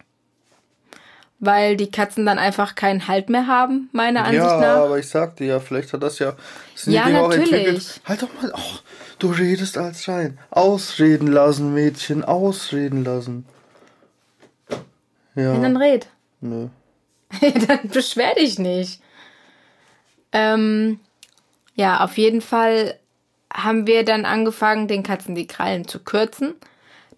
weil die Katzen dann einfach keinen Halt mehr haben, meiner Ansicht ja, nach. aber ich sagte ja, vielleicht hat das ja. Sind Ja, Dinge auch natürlich. entwickelt. Halt doch mal. Oh, du redest als rein. Ausreden lassen, Mädchen, ausreden lassen. Ja. Und dann red. Nö. dann beschwer dich nicht. Ähm, ja, auf jeden Fall haben wir dann angefangen, den Katzen die Krallen zu kürzen.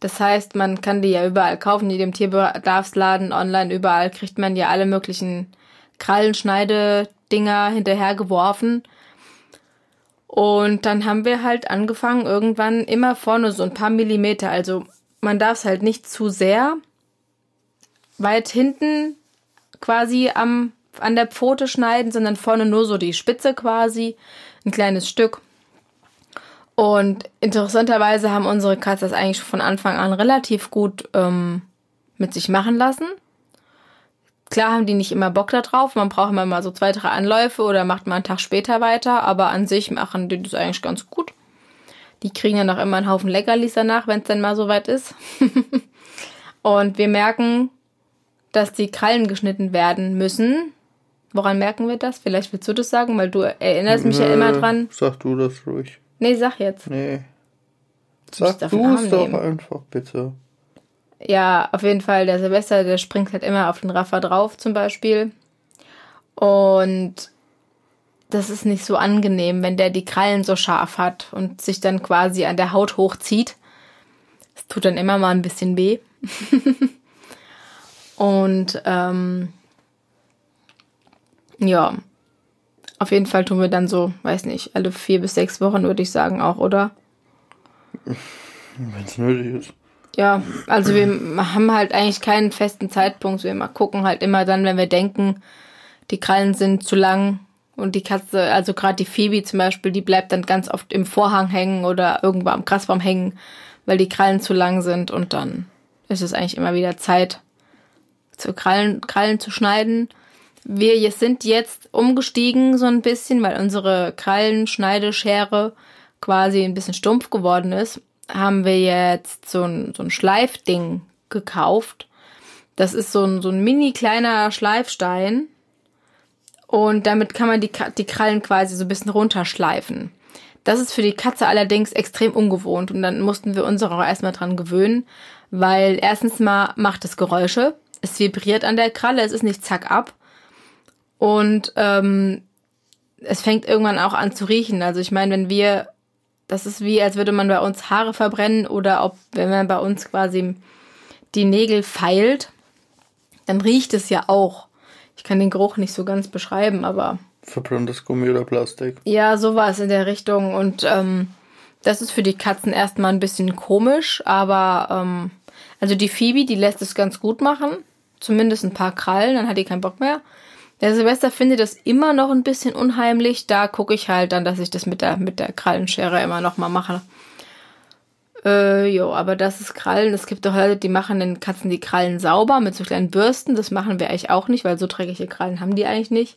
Das heißt, man kann die ja überall kaufen, in jedem Tierbedarfsladen, online, überall kriegt man ja alle möglichen Krallenschneidedinger hinterhergeworfen. Und dann haben wir halt angefangen, irgendwann immer vorne so ein paar Millimeter. Also man darf es halt nicht zu sehr weit hinten quasi am, an der Pfote schneiden, sondern vorne nur so die Spitze quasi, ein kleines Stück. Und interessanterweise haben unsere Katzen das eigentlich von Anfang an relativ gut ähm, mit sich machen lassen. Klar haben die nicht immer Bock da drauf, man braucht immer mal so zwei, drei Anläufe oder macht mal einen Tag später weiter, aber an sich machen die das eigentlich ganz gut. Die kriegen dann auch immer einen Haufen Leckerlis danach, wenn es dann mal so weit ist. Und wir merken, dass die Krallen geschnitten werden müssen. Woran merken wir das? Vielleicht willst du das sagen, weil du erinnerst mich ja immer dran. Sag du das ruhig. Nee, sag jetzt. Nee. Sag du es doch einfach, bitte. Ja, auf jeden Fall, der Silvester, der springt halt immer auf den Raffer drauf zum Beispiel. Und das ist nicht so angenehm, wenn der die Krallen so scharf hat und sich dann quasi an der Haut hochzieht. Es tut dann immer mal ein bisschen weh. und ähm, ja, auf jeden Fall tun wir dann so, weiß nicht, alle vier bis sechs Wochen würde ich sagen auch, oder? Wenn es nötig ist. Ja, also wir haben halt eigentlich keinen festen Zeitpunkt. Wir gucken halt immer dann, wenn wir denken, die Krallen sind zu lang und die Katze, also gerade die Phoebe zum Beispiel, die bleibt dann ganz oft im Vorhang hängen oder irgendwo am Grasbaum hängen, weil die Krallen zu lang sind und dann ist es eigentlich immer wieder Zeit, zu Krallen, Krallen zu schneiden. Wir sind jetzt umgestiegen so ein bisschen, weil unsere Krallenschneideschere quasi ein bisschen stumpf geworden ist, haben wir jetzt so ein, so ein Schleifding gekauft. Das ist so ein, so ein mini kleiner Schleifstein. Und damit kann man die, die Krallen quasi so ein bisschen runterschleifen. Das ist für die Katze allerdings extrem ungewohnt und dann mussten wir uns auch erstmal dran gewöhnen, weil erstens mal macht es Geräusche, es vibriert an der Kralle, es ist nicht zack ab und ähm, es fängt irgendwann auch an zu riechen. Also ich meine, wenn wir, das ist wie, als würde man bei uns Haare verbrennen oder ob, wenn man bei uns quasi die Nägel feilt, dann riecht es ja auch. Ich kann den Geruch nicht so ganz beschreiben, aber Verbranntes Gummi oder Plastik. ja, sowas in der Richtung. Und ähm, das ist für die Katzen erstmal ein bisschen komisch, aber ähm, also die Phoebe, die lässt es ganz gut machen. Zumindest ein paar Krallen, dann hat die keinen Bock mehr. Der Silvester findet das immer noch ein bisschen unheimlich. Da gucke ich halt dann, dass ich das mit der, mit der Krallenschere immer noch mal mache. Äh, jo, aber das ist Krallen. Es gibt doch Leute, die machen den Katzen die Krallen sauber mit so kleinen Bürsten. Das machen wir eigentlich auch nicht, weil so dreckige Krallen haben die eigentlich nicht.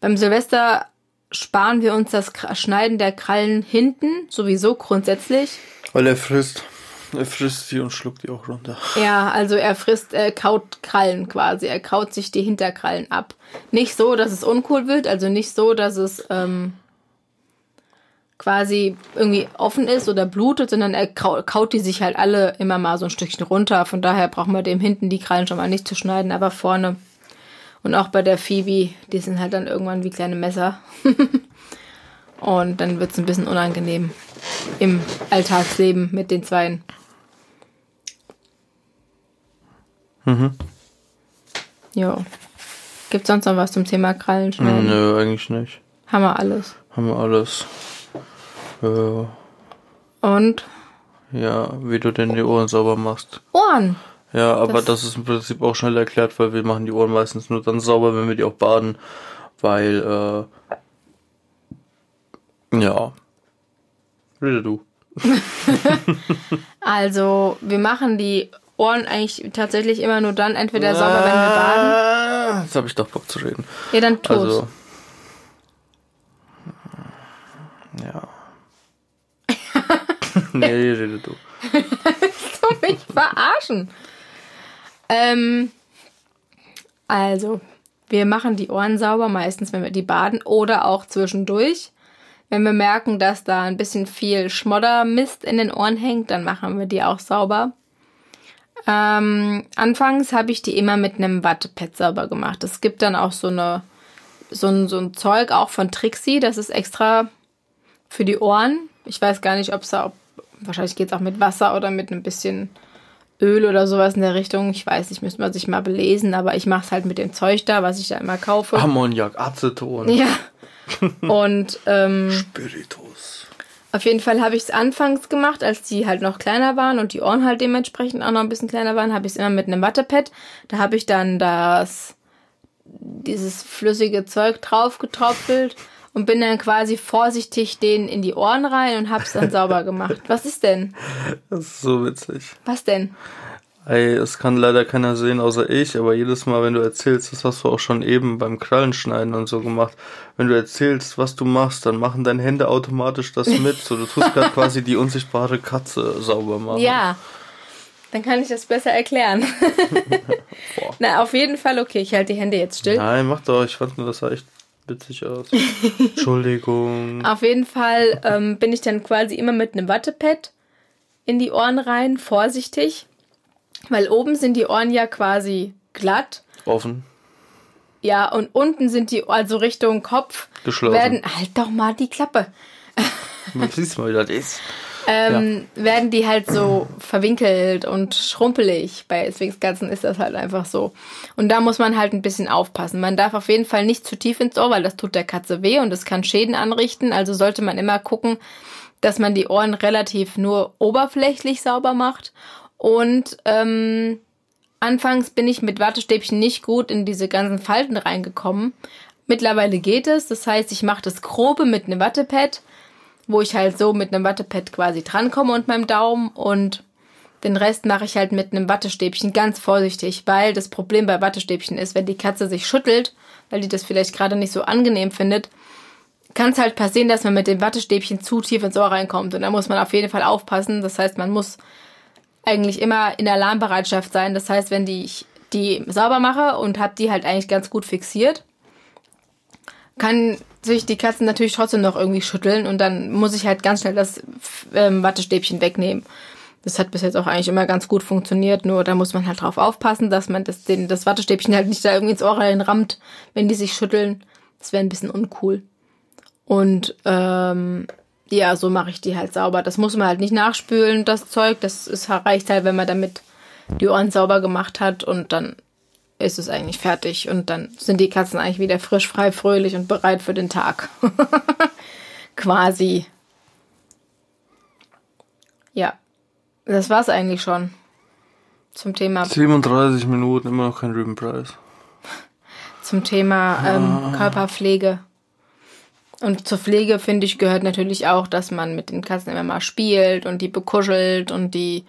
Beim Silvester sparen wir uns das Schneiden der Krallen hinten, sowieso grundsätzlich. Weil er frisst. Er frisst die und schluckt die auch runter. Ja, also er frisst, er kaut Krallen quasi. Er kaut sich die Hinterkrallen ab. Nicht so, dass es uncool wird, also nicht so, dass es ähm, quasi irgendwie offen ist oder blutet, sondern er kau- kaut die sich halt alle immer mal so ein Stückchen runter. Von daher brauchen wir dem hinten die Krallen schon mal nicht zu schneiden, aber vorne. Und auch bei der Phoebe, die sind halt dann irgendwann wie kleine Messer. Und dann wird es ein bisschen unangenehm im Alltagsleben mit den Zweien. Mhm. Jo. Gibt's sonst noch was zum Thema Krallen schneiden? Nö, eigentlich nicht. Haben wir alles. Haben wir alles. Äh, Und ja, wie du denn die Ohren sauber machst. Ohren. Ja, aber Das- das, ist im Prinzip auch schnell erklärt, weil wir machen die Ohren meistens nur dann sauber, wenn wir die auch baden. Weil, äh, ja. Rede du. Also, wir machen die Ohren eigentlich tatsächlich immer nur dann entweder sauber, wenn wir baden. Ah, Jetzt habe ich doch Bock zu reden. Ja, dann tu's. Also. Ja. nee, rede du. du mich verarschen. Ähm, also, wir machen die Ohren sauber, meistens, wenn wir die baden oder auch zwischendurch. Wenn wir merken, dass da ein bisschen viel Schmoddermist in den Ohren hängt, dann machen wir die auch sauber. Ähm, anfangs habe ich die immer mit einem Wattepad sauber gemacht. Es gibt dann auch so eine so ein, so ein Zeug auch von Trixie, das ist extra für die Ohren. Ich weiß gar nicht, ob es da, ob, wahrscheinlich geht es auch mit Wasser oder mit ein bisschen Öl oder sowas in der Richtung. Ich weiß nicht, müsste man sich mal belesen, aber ich mache es halt mit dem Zeug da, was ich da immer kaufe. Ammoniak, Aceton, Ja. Und ähm, Spiritus. Auf jeden Fall habe ich es anfangs gemacht, als die halt noch kleiner waren und die Ohren halt dementsprechend auch noch ein bisschen kleiner waren, habe ich es immer mit einem Wattepad. Da habe ich dann das dieses flüssige Zeug drauf getropfelt und bin dann quasi vorsichtig denen in die Ohren rein und hab's dann sauber gemacht. Was ist denn? Das ist so witzig. Was denn? Ey, es kann leider keiner sehen, außer ich, aber jedes Mal, wenn du erzählst, das hast du auch schon eben beim Krallenschneiden und so gemacht, wenn du erzählst, was du machst, dann machen deine Hände automatisch das mit. So, du tust gerade quasi die unsichtbare Katze sauber machen. Ja. Dann kann ich das besser erklären. Na, auf jeden Fall okay. Ich halte die Hände jetzt still. Nein, mach doch. Ich fand nur, das sah echt witzig aus. Entschuldigung. Auf jeden Fall ähm, bin ich dann quasi immer mit einem Wattepad in die Ohren rein, vorsichtig. Weil oben sind die Ohren ja quasi glatt. Offen. Ja, und unten sind die, also Richtung Kopf, Geschlossen. werden, halt doch mal die Klappe. Man siehst mal, wie das ist. ähm, werden die halt so verwinkelt und schrumpelig. Bei Sphinxkatzen ist das halt einfach so. Und da muss man halt ein bisschen aufpassen. Man darf auf jeden Fall nicht zu tief ins Ohr, weil das tut der Katze weh und es kann Schäden anrichten. Also sollte man immer gucken, dass man die Ohren relativ nur oberflächlich sauber macht. Und ähm, anfangs bin ich mit Wattestäbchen nicht gut in diese ganzen Falten reingekommen. Mittlerweile geht es. Das heißt, ich mache das grobe mit einem Wattepad wo ich halt so mit einem Wattepad quasi drankomme und meinem Daumen und den Rest mache ich halt mit einem Wattestäbchen ganz vorsichtig, weil das Problem bei Wattestäbchen ist, wenn die Katze sich schüttelt, weil die das vielleicht gerade nicht so angenehm findet, kann es halt passieren, dass man mit dem Wattestäbchen zu tief ins Ohr reinkommt und da muss man auf jeden Fall aufpassen. Das heißt, man muss eigentlich immer in Alarmbereitschaft sein. Das heißt, wenn die, ich die sauber mache und habe die halt eigentlich ganz gut fixiert, kann sich die Katzen natürlich trotzdem noch irgendwie schütteln und dann muss ich halt ganz schnell das ähm, Wattestäbchen wegnehmen. Das hat bis jetzt auch eigentlich immer ganz gut funktioniert, nur da muss man halt drauf aufpassen, dass man das, den, das Wattestäbchen halt nicht da irgendwie ins Ohr reinrammt, wenn die sich schütteln. Das wäre ein bisschen uncool. Und ähm, ja, so mache ich die halt sauber. Das muss man halt nicht nachspülen, das Zeug. Das ist, reicht halt, wenn man damit die Ohren sauber gemacht hat und dann ist es eigentlich fertig und dann sind die Katzen eigentlich wieder frisch, frei, fröhlich und bereit für den Tag. Quasi. Ja, das war's eigentlich schon zum Thema 37 Minuten, immer noch kein Rübenpreis. zum Thema ähm, Körperpflege. Und zur Pflege, finde ich, gehört natürlich auch, dass man mit den Katzen immer mal spielt und die bekuschelt und die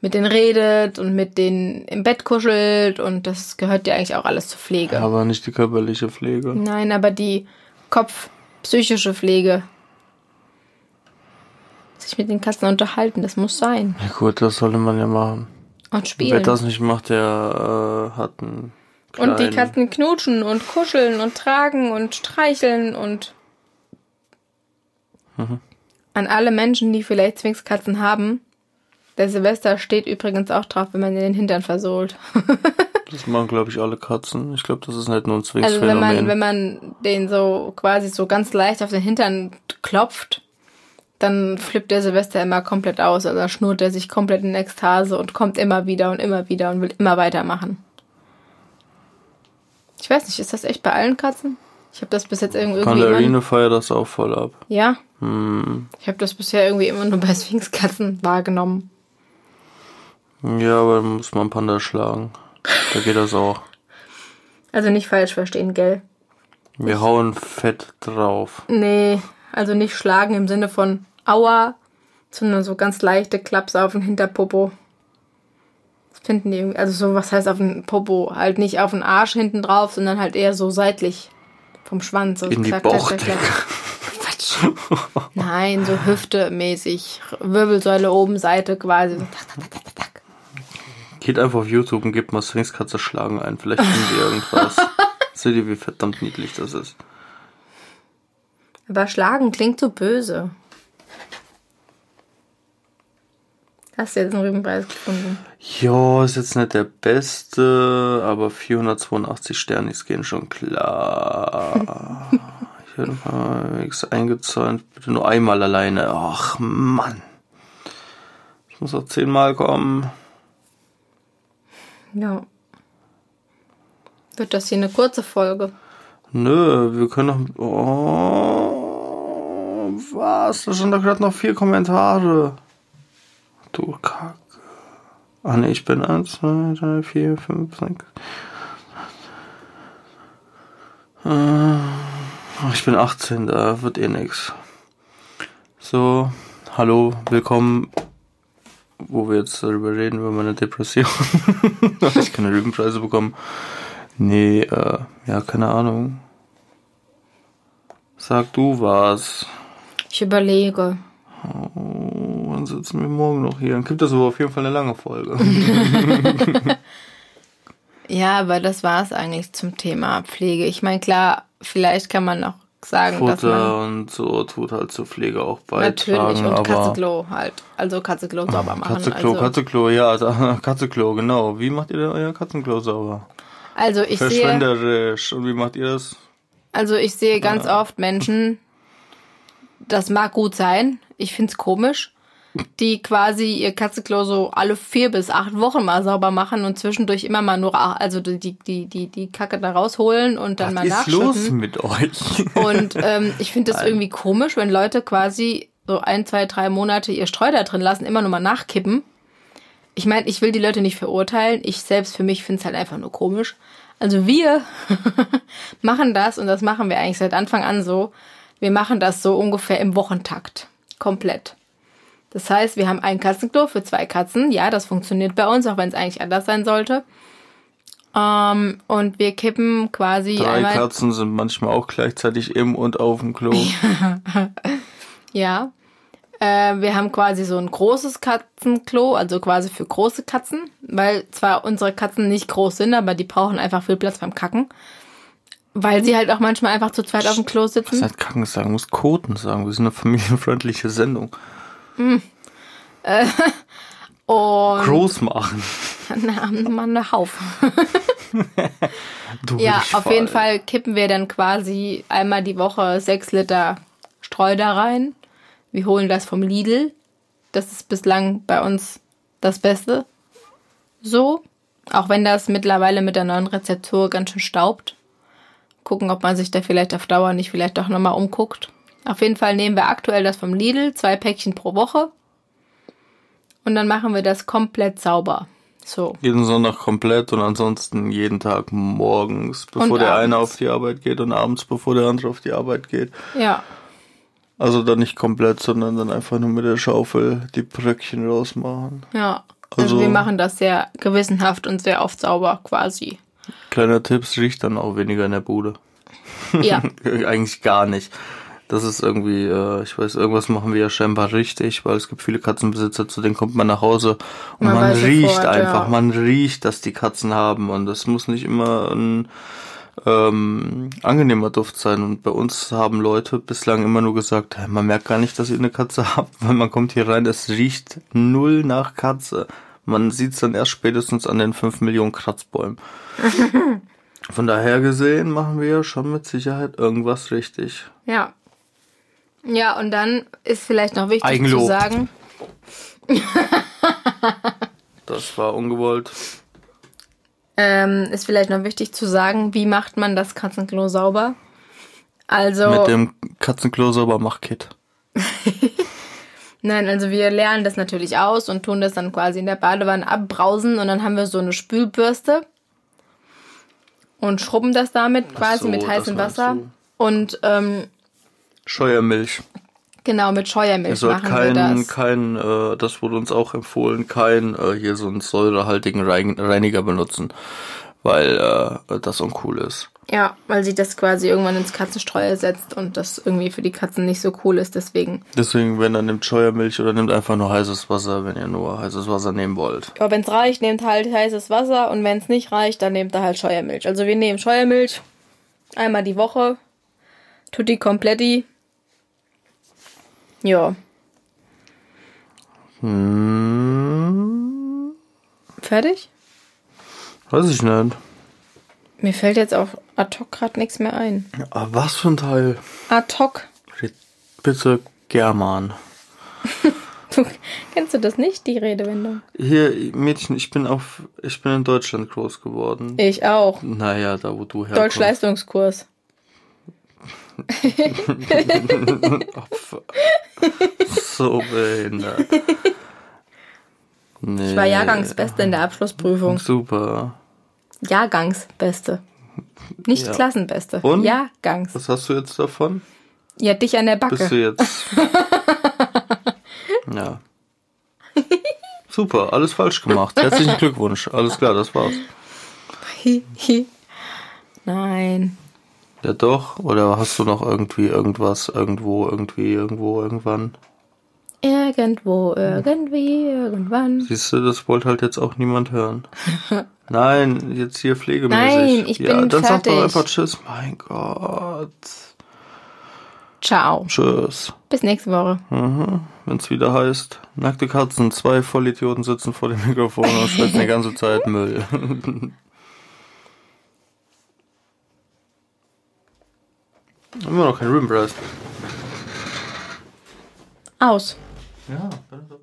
mit denen redet und mit denen im Bett kuschelt und das gehört ja eigentlich auch alles zur Pflege. Aber nicht die körperliche Pflege. Nein, aber die kopfpsychische Pflege. Sich mit den Katzen unterhalten, das muss sein. Ja gut, das sollte man ja machen. Und Wer spielen. das nicht macht, der äh, hat einen Und die kleinen- Katzen knutschen und kuscheln und tragen und streicheln und Mhm. an alle Menschen, die vielleicht Zwingskatzen haben. Der Silvester steht übrigens auch drauf, wenn man den Hintern versohlt. Das machen, glaube ich, alle Katzen. Ich glaube, das ist nicht nur ein Also wenn man, wenn man den so quasi so ganz leicht auf den Hintern klopft, dann flippt der Silvester immer komplett aus. Also schnurrt er sich komplett in Ekstase und kommt immer wieder und immer wieder und will immer weitermachen. Ich weiß nicht, ist das echt bei allen Katzen? Ich habe das bis jetzt irgendwie. Mandarine feiert das auch voll ab. Ja? Hm. Ich habe das bisher irgendwie immer nur bei Sphinxkatzen wahrgenommen. Ja, aber dann muss man Panda schlagen. Da geht das auch. Also nicht falsch verstehen, gell? Wir hauen fett drauf. Nee, also nicht schlagen im Sinne von Aua, sondern so ganz leichte Klaps auf den Hinterpopo. Das finden die irgendwie, also so, was heißt auf den Popo? Halt nicht auf den Arsch hinten drauf, sondern halt eher so seitlich vom Schwanz. So In die Bauchdecke. Nein, so Hüfte-mäßig. Wirbelsäule oben, Seite quasi. Geht einfach auf YouTube und gebt mal Sphinxkatze schlagen ein. Vielleicht findet ihr irgendwas. Seht ihr, wie verdammt niedlich das ist. Aber schlagen klingt so böse. Hast du jetzt einen Rübenpreis gefunden? Ja, ist jetzt nicht der beste, aber 482 Sternis gehen schon klar. ich hätte mal nichts eingezäunt. Bitte nur einmal alleine. Ach, Mann. Ich muss auch zehnmal kommen. Ja. Wird das hier eine kurze Folge? Nö, wir können noch. Oh, was? Da stand doch gerade noch vier Kommentare. Du Kacke. Ach ne, ich bin 1, 2, 3, 4, 5, 6. Ich bin 18, da wird eh nix. So, hallo, willkommen. Wo wir jetzt darüber reden, über meine Depression. Habe ich keine Rübenpreise bekommen. Nee, äh, ja, keine Ahnung. Sag du was. Ich überlege. Wann sitzen wir morgen noch hier. Dann gibt das aber auf jeden Fall eine lange Folge. Ja, aber das war es eigentlich zum Thema Pflege. Ich meine, klar, vielleicht kann man auch sagen, dass man Futter und so tut halt zur Pflege auch beitragen. natürlich und aber Katzenklo halt, also Katzenklo sauber machen. Katzenklo, also, Katzenklo, ja, da, Katzenklo, genau. Wie macht ihr denn euer Katzenklo sauber? also ich sehe, Verschwenderisch. Und wie macht ihr das? also ich sehe ganz oft Menschen, das mag gut sein. Ich find's komisch, die quasi ihr Katzenklo so alle vier bis acht Wochen mal sauber machen und zwischendurch immer mal nur, also die, die, die, die Kacke da rausholen und dann mal Was ist los nachschütten. mit euch? Und ähm, ich finde das irgendwie komisch, wenn Leute quasi so ein, zwei, drei Monate ihr Streu da drin lassen, immer nur mal nachkippen. Ich meine, ich will die Leute nicht verurteilen. Ich selbst für mich finde es halt einfach nur komisch. Also wir machen das und das machen wir eigentlich seit Anfang an so. Wir machen das so ungefähr im Wochentakt. Komplett. Das heißt, wir haben ein Katzenklo für zwei Katzen. Ja, das funktioniert bei uns, auch wenn es eigentlich anders sein sollte. Ähm, und wir kippen quasi Drei einmal. Katzen sind manchmal auch gleichzeitig im und auf dem Klo. Ja. Äh, wir haben quasi so ein großes Katzenklo, also quasi für große Katzen, weil zwar unsere Katzen nicht groß sind, aber die brauchen einfach viel Platz beim Kacken. Weil sie halt auch manchmal einfach zu zweit auf dem Klo Was sitzen. halt Kacken sagen, muss Koten sagen. Wir sind eine familienfreundliche Sendung. Und Groß machen. na, mal eine Haufen. Ja, auf jeden Fall. Fall kippen wir dann quasi einmal die Woche sechs Liter Streu da rein. Wir holen das vom Lidl. Das ist bislang bei uns das Beste. So. Auch wenn das mittlerweile mit der neuen Rezeptur ganz schön staubt. Gucken, ob man sich da vielleicht auf Dauer nicht vielleicht doch nochmal umguckt. Auf jeden Fall nehmen wir aktuell das vom Lidl, zwei Päckchen pro Woche. Und dann machen wir das komplett sauber. So. Jeden Sonntag komplett und ansonsten jeden Tag morgens, bevor Und der eine auf die Arbeit geht und abends, bevor der andere auf die Arbeit geht. Ja. Also dann nicht komplett, sondern dann einfach nur mit der Schaufel die Bröckchen rausmachen. Ja, also, Also- wir machen das sehr gewissenhaft und sehr oft sauber quasi. Kleiner Tipp, riecht dann auch weniger in der Bude. Ja, Eigentlich gar nicht. Das ist irgendwie, äh, ich weiß, irgendwas machen wir ja scheinbar richtig, weil es gibt viele Katzenbesitzer, zu denen kommt man nach Hause und Man man, riecht sofort, einfach, ja. man riecht, dass die Katzen haben und das muss nicht immer ein ähm, angenehmer Duft sein. Und bei uns haben Leute bislang immer nur gesagt, "Hä, man merkt gar nicht, dass ihr eine Katze habt, weil man kommt hier rein, es riecht null nach Katze. Man sieht es dann erst spätestens an den 5 Millionen Kratzbäumen. Von daher gesehen machen wir ja schon mit Sicherheit irgendwas richtig. ja. Ja, und dann ist vielleicht noch wichtig Eigenlob. zu sagen, Das war ungewollt. ähm, ist vielleicht noch wichtig zu sagen, wie macht man das Katzenklo sauber? Also, Mit dem Katzenklo sauber mach Kit. nein, also wir lernen das natürlich aus und tun das dann quasi in der Badewanne abbrausen und dann haben wir so eine Spülbürste und schrubben das damit quasi so, mit heißem Wasser du. und ähm, Scheuermilch. genau mit Scheuermilch sollt machen wir kein, das. kein, äh, das wurde uns auch empfohlen, kein äh, hier so einen säurehaltigen Rein- Reiniger benutzen, weil äh, das uncool ist. Ja, weil sie das quasi irgendwann ins Katzenstreu ersetzt und das irgendwie für die Katzen nicht so cool ist. Deswegen. Deswegen, wenn dann nimmt Scheuermilch oder nimmt einfach nur heißes Wasser, wenn ihr nur heißes Wasser nehmen wollt. Aber wenn es reicht, nehmt halt heißes Wasser und wenn es nicht reicht, dann nehmt ihr halt Scheuermilch. Also wir nehmen Scheuermilch einmal die Woche. Tutti kompletti. Ja. Hm, Fertig? weiß ich nicht. Mir fällt jetzt auch ad hoc gerade nichts mehr ein. Aber was für ein Teil? Ad hoc. Bitte German. Du, kennst du das nicht, die Redewendung? Hier, Mädchen, ich bin auf, ich bin in Deutschland groß geworden. Ich auch. Naja, da wo du herkommst. Deutschleistungskurs. Opfer. so behindert. Nee. Ich war Jahrgangsbeste in der Abschlussprüfung. Super. Jahrgangsbeste. Nicht Ja. Klassenbeste. Und? Jahrgangs. Was hast du jetzt davon? Ja, dich an der Bist du Backe. jetzt. ja. Super, alles falsch gemacht. Herzlichen Glückwunsch. Alles klar, das war's. Nein. Ja doch, oder hast du noch irgendwie irgendwas, irgendwo, irgendwie, irgendwo, irgendwann? Irgendwo, irgendwie, irgendwann. Siehst du, das wollte halt jetzt auch niemand hören. Nein, jetzt hier pflegemäßig. Nein, ich ja, bin dann sag doch fertig. einfach Tschüss. Mein Gott. Ciao. Tschüss. Bis nächste Woche. Wenn es wieder heißt, nackte Katzen, zwei Vollidioten sitzen vor dem Mikrofon und schwätzen die ganze Zeit Müll. Immer noch kein Room Breast. Aus. Ja, bin dabei.